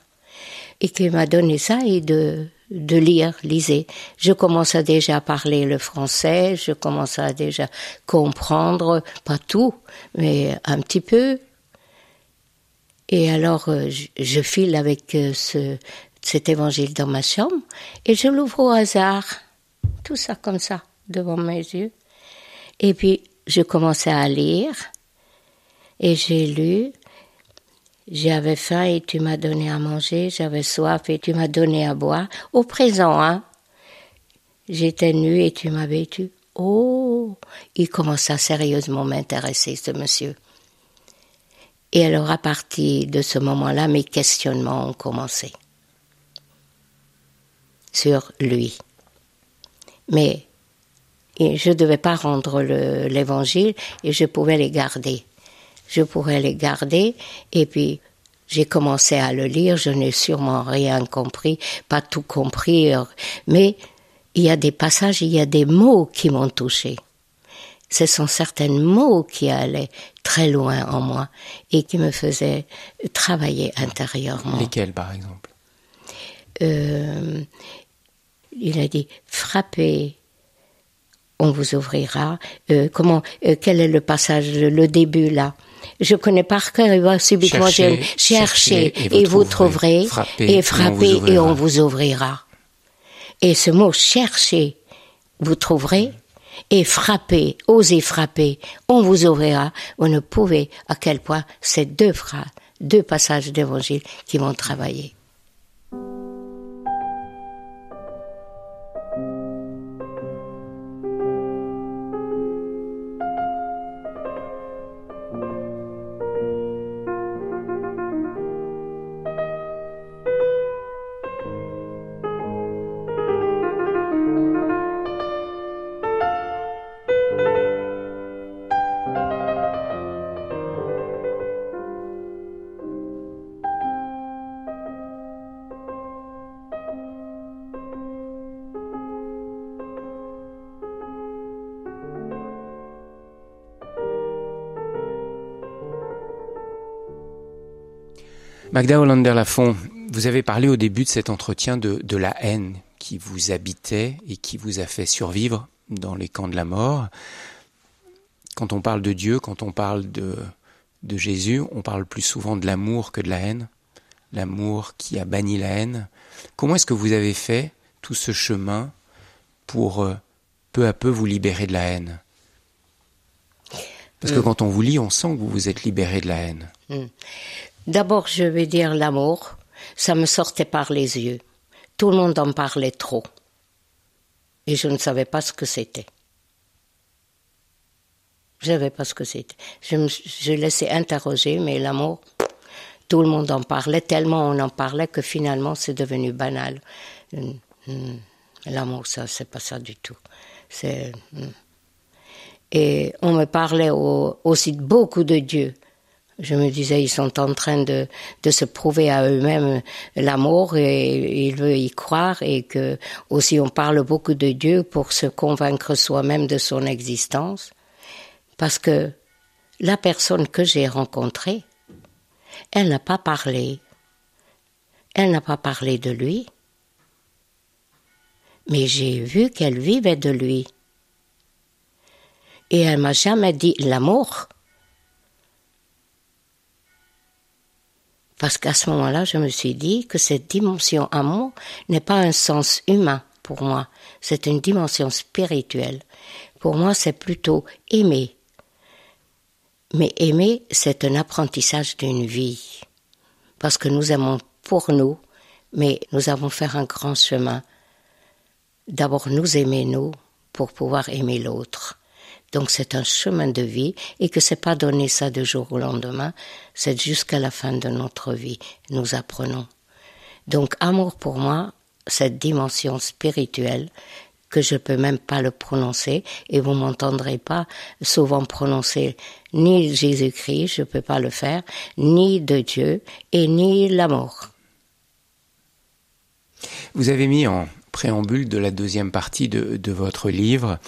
Et qu'il m'a donné ça et de, de lire, lisez. Je commence à parler le français, je commence à comprendre, pas tout, mais un petit peu. Et alors, euh, je, je file avec euh, ce, cet évangile dans ma chambre et je l'ouvre au hasard. Tout ça comme ça, devant mes yeux. Et puis, je commençais à lire et j'ai lu. J'avais faim et tu m'as donné à manger, j'avais soif et tu m'as donné à boire. Au présent, hein. J'étais nue et tu m'as vêtu. Oh, il commence à sérieusement m'intéresser, ce monsieur. Et alors, à partir de ce moment-là, mes questionnements ont commencé sur lui. Mais je ne devais pas rendre l'évangile et je pouvais les garder. Je pourrais les garder et puis j'ai commencé à le lire, je n'ai sûrement rien compris, pas tout compris, mais il y a des passages, il y a des mots qui m'ont touché. Ce sont certains mots qui allaient très loin en moi et qui me faisaient travailler intérieurement. Lesquels, par exemple? Euh, Il a dit frappez, on vous ouvrira. Euh, comment euh, Quel est le passage, le début là? Je connais par cœur, va subitement chercher, chercher, et, vous, trouverez, et frappez et on vous ouvrira. Et ce mot chercher, vous trouverez, et frapper, osez frapper, on vous ouvrira. Vous ne pouvez à quel point ces deux phrases, deux passages d'évangile qui vont travailler. Magda Hollander-Lafont, vous avez parlé au début de cet entretien de, de, la haine qui vous habitait et qui vous a fait survivre dans les camps de la mort. Quand on parle de Dieu, quand on parle de, de Jésus, on parle plus souvent de l'amour que de la haine, l'amour qui a banni la haine. Comment est-ce que vous avez fait tout ce chemin pour euh, peu à peu vous libérer de la haine? Parce que mm. quand on vous lit, on sent que vous vous êtes libéré de la haine. Mm. D'abord, je vais dire l'amour. Ça me sortait par les yeux. Tout le monde en parlait trop. Et je ne savais pas ce que c'était. Je ne savais pas ce que c'était. Je me laissais interroger, mais l'amour, tout le monde en parlait, tellement on en parlait que finalement c'est devenu banal. Hum, l'amour, ça, c'est pas ça du tout. Hum. Et on me parlait aussi beaucoup de Dieu. Je me disais, ils sont en train de, se prouver à eux-mêmes l'amour et ils veulent y croire et que aussi on parle beaucoup de Dieu pour se convaincre soi-même de son existence. Parce que la personne que j'ai rencontrée, elle n'a pas parlé. Elle n'a pas parlé de lui. Mais j'ai vu qu'elle vivait de lui. Et elle m'a jamais dit l'amour. Parce qu'à ce moment-là, je me suis dit que cette dimension amour n'est pas un sens humain pour moi, c'est une dimension spirituelle. Pour moi, c'est plutôt aimer. Mais aimer, c'est un apprentissage d'une vie. Parce que nous aimons pour nous, mais nous avons fait un grand chemin. D'abord nous aimer nous pour pouvoir aimer l'autre. Donc c'est un chemin de vie et que c'est pas donner ça de jour au lendemain, c'est jusqu'à la fin de notre vie. Nous apprenons. Donc amour pour moi, cette dimension spirituelle que je peux même pas le prononcer et vous m'entendrez pas souvent prononcer ni Jésus-Christ, je peux pas le faire, ni de Dieu et ni l'amour. Vous avez mis en préambule de la deuxième partie de, de votre livre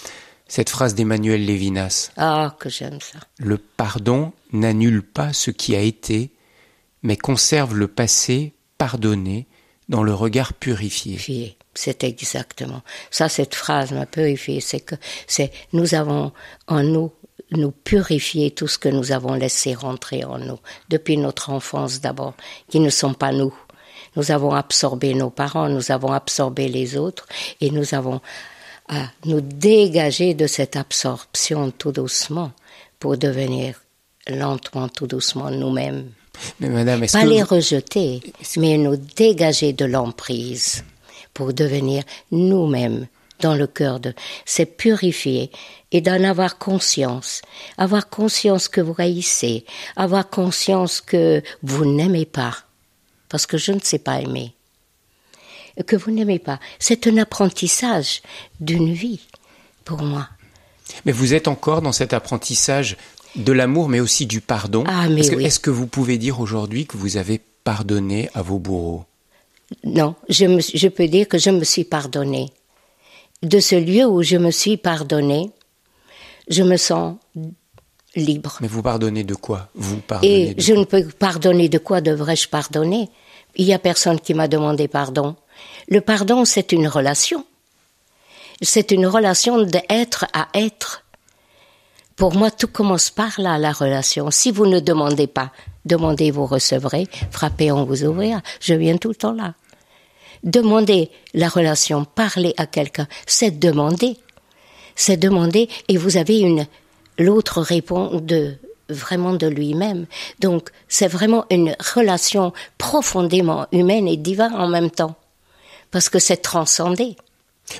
cette phrase d'Emmanuel Lévinas. Ah, que j'aime ça. Le pardon n'annule pas ce qui a été, mais conserve le passé pardonné dans le regard purifié. C'est exactement. Ça, cette phrase m'a purifié. C'est que c'est, nous avons en nous nous purifier tout ce que nous avons laissé rentrer en nous, depuis notre enfance d'abord, qui ne sont pas nous. Nous avons absorbé nos parents, nous avons absorbé les autres, et nous avons à nous dégager de cette absorption tout doucement pour devenir lentement, tout doucement nous-mêmes. Mais madame, Pas que les rejeter, mais nous dégager de l'emprise pour devenir nous-mêmes dans le cœur de. C'est purifier et d'en avoir conscience. Avoir conscience que vous haïssez. Avoir conscience que vous n'aimez pas. Parce que je ne sais pas aimer. Que vous n'aimez pas. C'est un apprentissage d'une vie pour moi. mais vous êtes encore dans cet apprentissage de l'amour, mais aussi du pardon. Ah, mais Est-ce que, oui. est-ce que vous pouvez dire aujourd'hui que vous avez pardonné à vos bourreaux? Non, je, me, je peux dire que je me suis pardonnée. De ce lieu où je me suis pardonnée, je me sens libre. Mais vous pardonnez de quoi? Vous pardonnez Et de je ne peux pardonner de quoi devrais-je pardonner? Il n'y a personne qui m'a demandé pardon. Le pardon, c'est une relation. C'est une relation d'être à être. Pour moi, tout commence par là, la relation. Si vous ne demandez pas, demandez, vous recevrez, frappez, on vous ouvrira. Je viens tout le temps là. Demander la relation, parler à quelqu'un, c'est demander. C'est demander et vous avez une, l'autre répond de, vraiment de lui-même. Donc, c'est vraiment une relation profondément humaine et divine en même temps. Parce que c'est transcendé.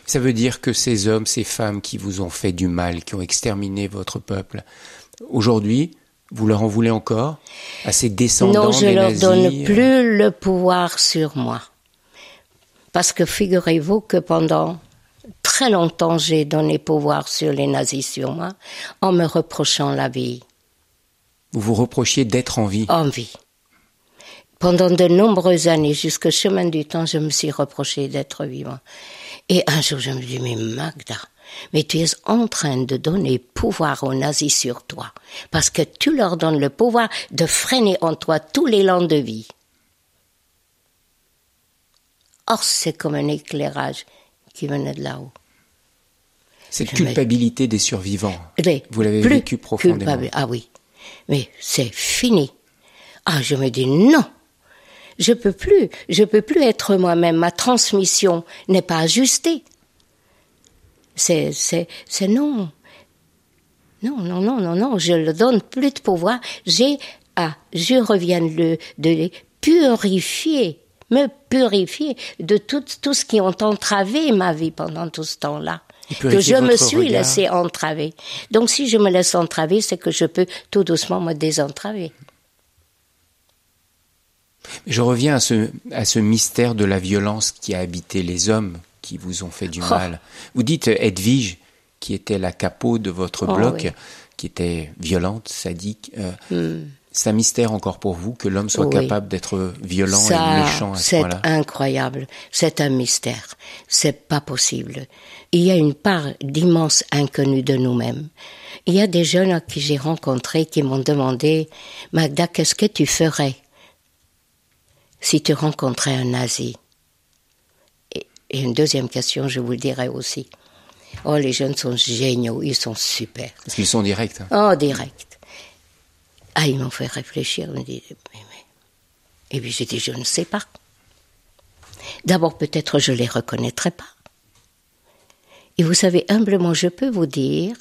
Ça veut dire que ces hommes, ces femmes qui vous ont fait du mal, qui ont exterminé votre peuple, aujourd'hui, vous leur en voulez encore à ces descendants non, je des leur nazis donne euh, plus le pouvoir sur moi. Parce que figurez-vous que pendant très longtemps, j'ai donné pouvoir sur les nazis sur moi en me reprochant la vie, Vous vous reprochiez d'être en vie. en vie. Pendant de nombreuses années, jusqu'au chemin du temps, je me suis reproché d'être vivant. Et un jour, je me dis, mais Magda, mais tu es en train de donner pouvoir aux nazis sur toi, parce que tu leur donnes le pouvoir de freiner en toi tous les lands de vie. Or, c'est comme un éclairage qui venait de là-haut. Cette je me- culpabilité des survivants. Les Vous l'avez vécu profondément. culpables. Ah oui. Mais c'est fini. Ah, je me dis non. Je peux plus. Je peux plus être moi-même. Ma transmission n'est pas ajustée. C'est, c'est, c'est non. Non, non, non, non, non. Je ne donne plus de pouvoir. J'ai à, je reviens de, de les purifier, me purifier de tout, tout ce qui ont entravé ma vie pendant tout ce temps-là. Que je me suis regard. laissé entraver. Donc si je me laisse entraver, c'est que je peux tout doucement me désentraver. Je reviens à ce, à ce mystère de la violence qui a habité les hommes qui vous ont fait du Oh. mal. Vous dites euh, Edwige, qui était la capot de votre Oh, bloc, oui. qui était violente, sadique. euh, C'est un mystère encore pour vous que l'homme soit Oui. capable d'être violent et méchant à ce c'est incroyable. C'est un mystère. C'est pas possible. Il y a une part d'immense inconnu de nous-mêmes. Il y a des jeunes qui j'ai rencontrés qui m'ont demandé, Magda, qu'est-ce que tu ferais? Si tu rencontrais un nazi et, et une deuxième question, je vous le dirai aussi. Oh, les jeunes sont géniaux, ils sont super. Parce qu'ils sont directs. hein. Oh, direct. Ah, ils m'ont fait réfléchir. Ils me disent, mais, mais. Et puis j'ai dit, je ne sais pas. D'abord, peut-être je les reconnaîtrai pas. Et vous savez, humblement, je peux vous dire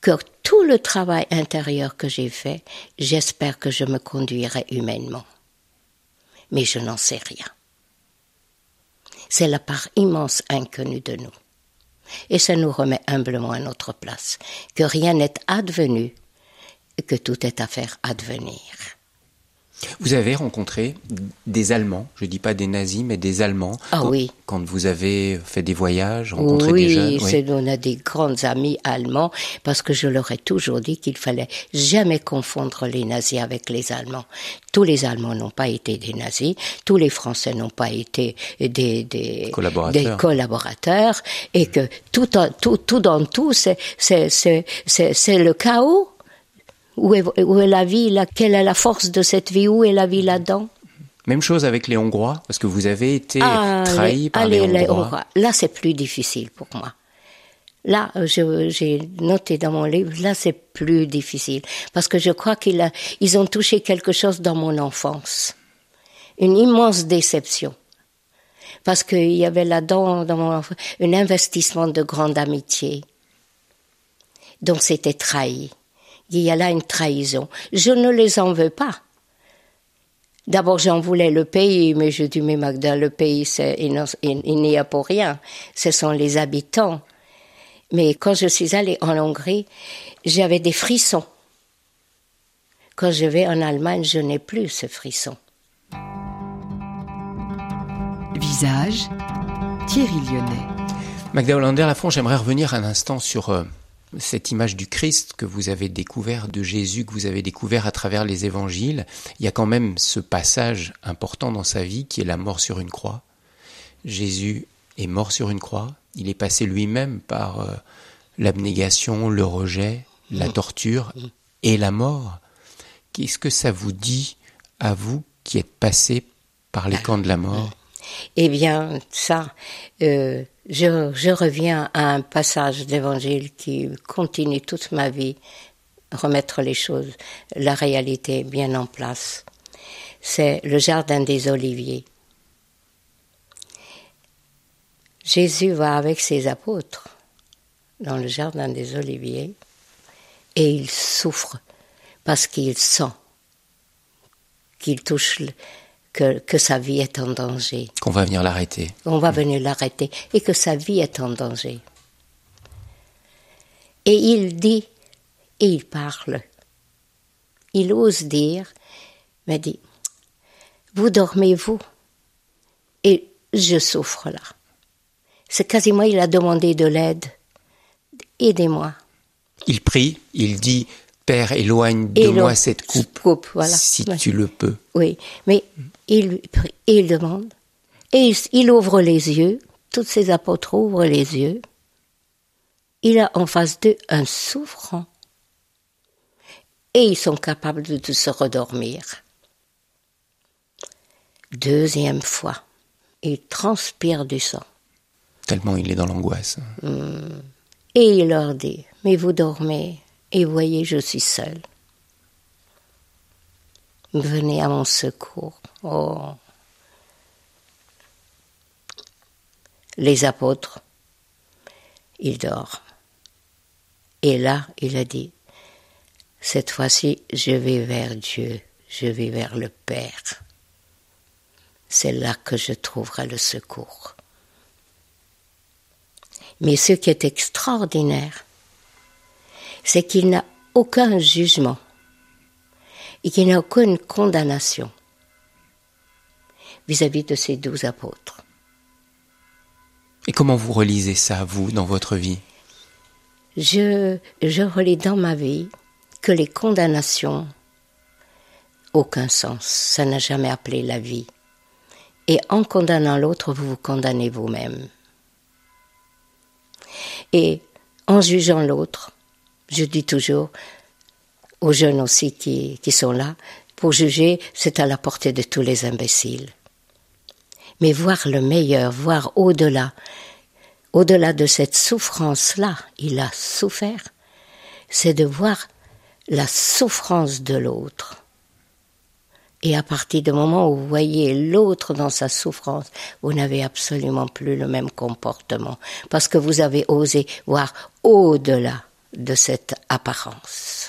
que tout le travail intérieur que j'ai fait, j'espère que je me conduirai humainement. Mais je n'en sais rien. C'est la part immense inconnue de nous. Et ça nous remet humblement à notre place, que rien n'est advenu, et que tout est à faire advenir. Vous avez rencontré des Allemands, je dis pas des nazis, mais des Allemands. Ah quand, oui. Quand vous avez fait des voyages, rencontré oui, des jeunes. c'est- on a des grands amis allemands parce que je leur ai toujours dit qu'il fallait jamais confondre les nazis avec les Allemands. Tous les Allemands n'ont pas été des nazis, tous les Français n'ont pas été des, des Collaborateurs. des collaborateurs, et que tout, en- tout, tout dans tout, c'est le chaos. Où est, où est la vie là? Quelle est la force de cette vie? Où est la vie là-dedans? Même chose avec les Hongrois, parce que vous avez été Ah, trahi les- par allez, les les Hongrois. Hongrois. Là, c'est plus difficile pour moi. Là, j'ai noté dans mon livre, là c'est plus difficile parce que je crois qu'ils ils ont touché quelque chose dans mon enfance, une immense déception parce qu'il y avait là-dedans dans mon enfance un investissement de grande amitié, donc c'était trahi. Il y a là une trahison. Je ne les en veux pas. D'abord, j'en voulais le pays, mais je dis, mais Magda, le pays, c'est, il, il n'y a pour rien. Ce sont les habitants. Mais quand je suis allée en Hongrie, j'avais des frissons. Quand je vais en Allemagne, je n'ai plus ce frisson. Visage, Thierry Lyonnais. Magda Hollander-Lafont, j'aimerais revenir un instant sur euh, cette image du Christ que vous avez découvert, de Jésus que vous avez découvert à travers les évangiles. Il y a quand même ce passage important dans sa vie qui est la mort sur une croix. Jésus est mort sur une croix, il est passé lui-même par euh, l'abnégation, le rejet, la torture et la mort. Qu'est-ce que ça vous dit à vous qui êtes passé par les camps de la mort? Eh bien, ça, euh, je, reviens à un passage d'évangile qui continue toute ma vie, remettre les choses, la réalité bien en place. C'est le jardin des oliviers. Jésus va avec ses apôtres dans le jardin des oliviers et il souffre parce qu'il sent qu'il touche, que, que, sa vie est en danger. Qu'on va venir l'arrêter. On va venir l'arrêter et que sa vie est en danger. Et il dit, et il parle, il ose dire, mais dit, vous dormez vous et je souffre là. C'est quasiment, il a demandé de l'aide. Aidez-moi. Il prie, il dit, Père, éloigne de moi cette coupe, coupe voilà. si tu le peux. Oui, mais il prie, et il demande, et il, il ouvre les yeux, tous ses apôtres ouvrent les yeux. Il a en face d'eux un souffrant. Et ils sont capables de, de se redormir. Deuxième fois, il transpire du sang. Tellement il est dans l'angoisse. Et il leur dit, mais vous dormez, et voyez, je suis seul. Venez à mon secours. Oh. Les apôtres, ils dorment. Et là, il a dit, cette fois-ci, je vais vers Dieu, je vais vers le Père. C'est là que je trouverai le secours. Mais ce qui est extraordinaire, c'est qu'il n'a aucun jugement et qu'il n'a aucune condamnation vis-à-vis -vis de ces douze apôtres. Et comment vous relisez ça, vous, dans votre vie? Je, je relis dans ma vie que les condamnations, aucun sens, ça n'a jamais appelé la vie. Et en condamnant l'autre, vous vous condamnez vous-même. Et en jugeant l'autre, je dis toujours aux jeunes aussi qui, sont là, pour juger, c'est à la portée de tous les imbéciles. Mais voir le meilleur, voir au-delà, au-delà de cette souffrance-là, il a souffert, c'est de voir la souffrance de l'autre. Et à partir du moment où vous voyez l'autre dans sa souffrance, vous n'avez absolument plus le même comportement, parce que vous avez osé voir au-delà de cette apparence.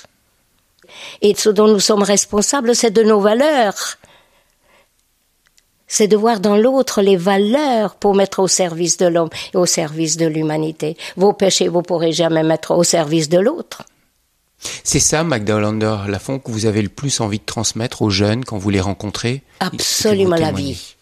Et ce dont nous sommes responsables, c'est de nos valeurs. C'est de voir dans l'autre les valeurs pour mettre au service de l'homme et au service de l'humanité. Vos péchés, vous pourrez jamais mettre au service de l'autre. C'est ça, Magda Hollander Lafont, que vous avez le plus envie de transmettre aux jeunes quand vous les rencontrez? Absolument la vie.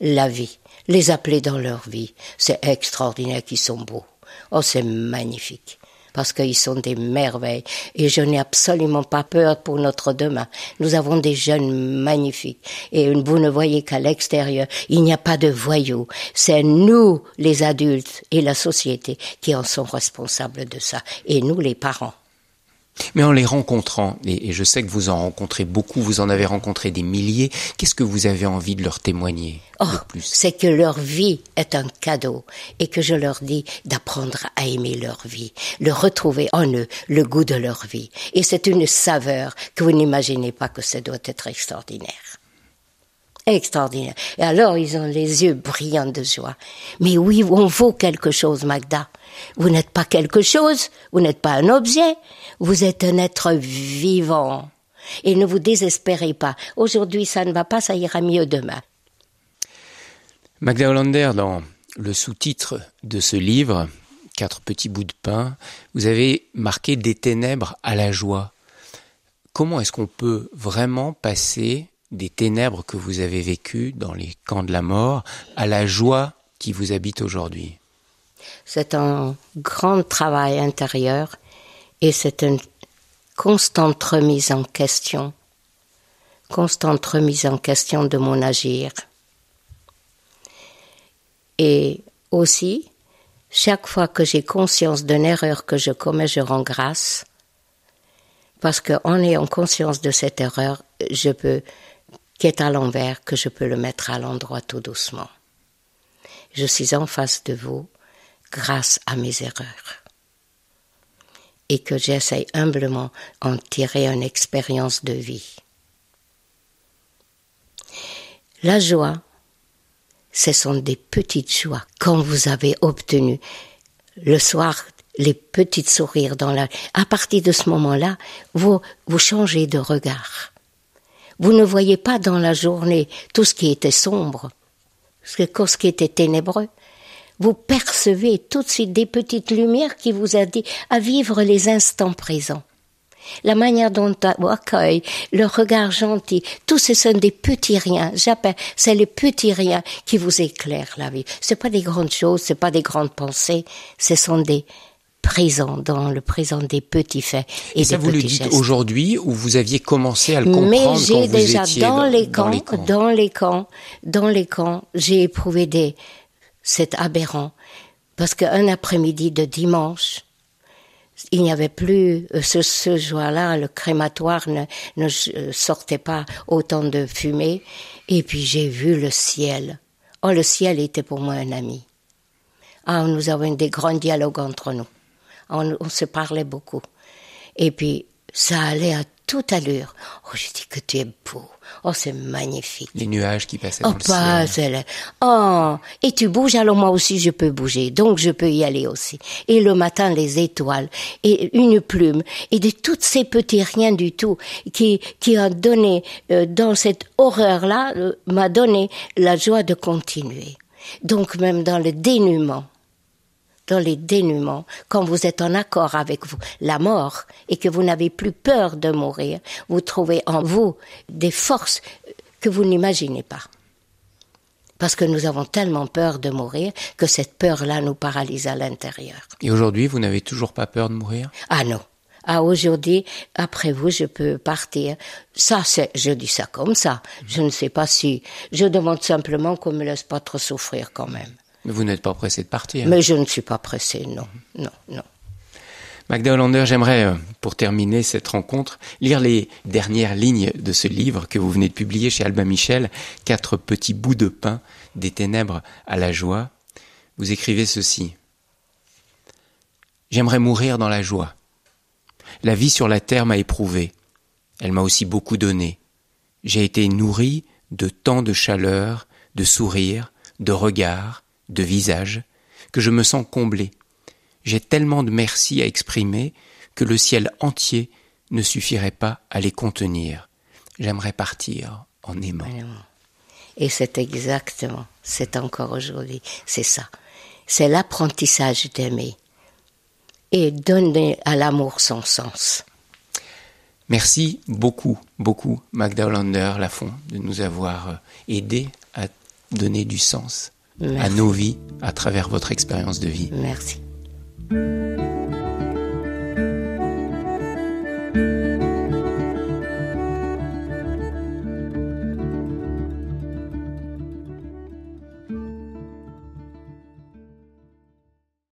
La vie. Les appeler dans leur vie. C'est extraordinaire qu'ils sont beaux. Oh, c'est magnifique. Parce qu'ils sont des merveilles. Et je n'ai absolument pas peur pour notre demain. Nous avons des jeunes magnifiques. Et vous ne voyez qu'à l'extérieur, il n'y a pas de voyous. C'est nous, les adultes et la société, qui en sont responsables de ça. Et nous, les parents. Mais en les rencontrant, et, je sais que vous en rencontrez beaucoup, vous en avez rencontré des milliers, qu'est-ce que vous avez envie de leur témoigner oh, plus? C'est que leur vie est un cadeau et que je leur dis d'apprendre à aimer leur vie, de retrouver en eux le goût de leur vie. Et c'est une saveur que vous n'imaginez pas que ça doit être extraordinaire. Extraordinaire. Et alors, ils ont les yeux brillants de joie. Mais oui, on vaut quelque chose, Magda. Vous n'êtes pas quelque chose, vous n'êtes pas un objet, vous êtes un être vivant. Et ne vous désespérez pas. Aujourd'hui, ça ne va pas, ça ira mieux demain. Magda Hollander, dans le sous-titre de ce livre, Quatre petits bouts de pain, vous avez marqué des ténèbres à la joie. Comment est-ce qu'on peut vraiment passer des ténèbres que vous avez vécues dans les camps de la mort à la joie qui vous habite aujourd'hui c'est un grand travail intérieur et c'est une constante remise en question, constante remise en question de mon agir. Et aussi, chaque fois que j'ai conscience d'une erreur que je commets, je rends grâce, parce qu'en ayant conscience de cette erreur, je peux, qui est à l'envers, que je peux le mettre à l'endroit tout doucement. Je suis en face de vous, grâce à mes erreurs. Et que j'essaye humblement en tirer une expérience de vie. La joie, ce sont des petites joies. Quand vous avez obtenu le soir les petits sourires dans la... À partir de ce moment-là, vous, vous changez de regard. Vous ne voyez pas dans la journée tout ce qui était sombre, ce qui était ténébreux vous percevez tout de suite des petites lumières qui vous aident à vivre les instants présents. La manière dont on accueille, le regard gentil, tout ce sont des petits riens. J'appelle, c'est les petits riens qui vous éclairent la vie. C'est pas des grandes choses, c'est pas des grandes pensées, ce sont des présents dans le présent des petits faits et, et ça vous le dites aujourd'hui ou vous aviez commencé à le comprendre Mais j'ai déjà dans, les camps, dans les camps, dans les camps, j'ai éprouvé des c'est aberrant. Parce qu'un après-midi de dimanche, il n'y avait plus, euh, ce, ce jour-là, le crématoire ne, ne euh, sortait pas autant de fumée. Et puis j'ai vu le ciel. Oh, le ciel était pour moi un ami. Ah, nous avons des grands dialogues entre nous. On, on se parlait beaucoup. Et puis, ça allait à toute allure. Oh, je dis que tu es beau. Oh, c'est magnifique. Les nuages qui passaient oh, dans le ciel. Oh, et tu bouges, alors moi aussi je peux bouger. Donc je peux y aller aussi. Et le matin, les étoiles, et une plume, et de toutes ces petits riens du tout qui, qui a donné, euh, dans cette horreur-là, euh, m'a donné la joie de continuer. Donc même dans le dénuement, dans les dénûments, quand vous êtes en accord avec vous, la mort, et que vous n'avez plus peur de mourir, vous trouvez en vous des forces que vous n'imaginez pas. Parce que nous avons tellement peur de mourir que cette peur-là nous paralyse à l'intérieur. Et aujourd'hui, vous n'avez toujours pas peur de mourir? Ah non. Ah aujourd'hui, après vous, je peux partir. Ça, c'est, je dis ça comme ça. Je ne sais pas si, je demande simplement qu'on me laisse pas trop souffrir quand même. Vous n'êtes pas pressé de partir. Mais je ne suis pas pressé, non, non, non. Magda Hollander, j'aimerais, euh, pour terminer cette rencontre, lire les dernières lignes de ce livre que vous venez de publier chez Albin Michel, Quatre petits bouts de pain, des ténèbres à la joie. Vous écrivez ceci. J'aimerais mourir dans la joie. La vie sur la terre m'a éprouvé. Elle m'a aussi beaucoup donné. J'ai été nourri de tant de chaleur, de sourires, de regards, de visage, que je me sens comblé. J'ai tellement de merci à exprimer que le ciel entier ne suffirait pas à les contenir. J'aimerais partir en aimant. Et c'est exactement, c'est encore aujourd'hui, c'est ça. C'est l'apprentissage d'aimer et donner à l'amour son sens. Merci beaucoup, beaucoup, Magda Hollander Lafont, de nous avoir aidé à donner du sens à nos vies à travers votre expérience de vie. Merci.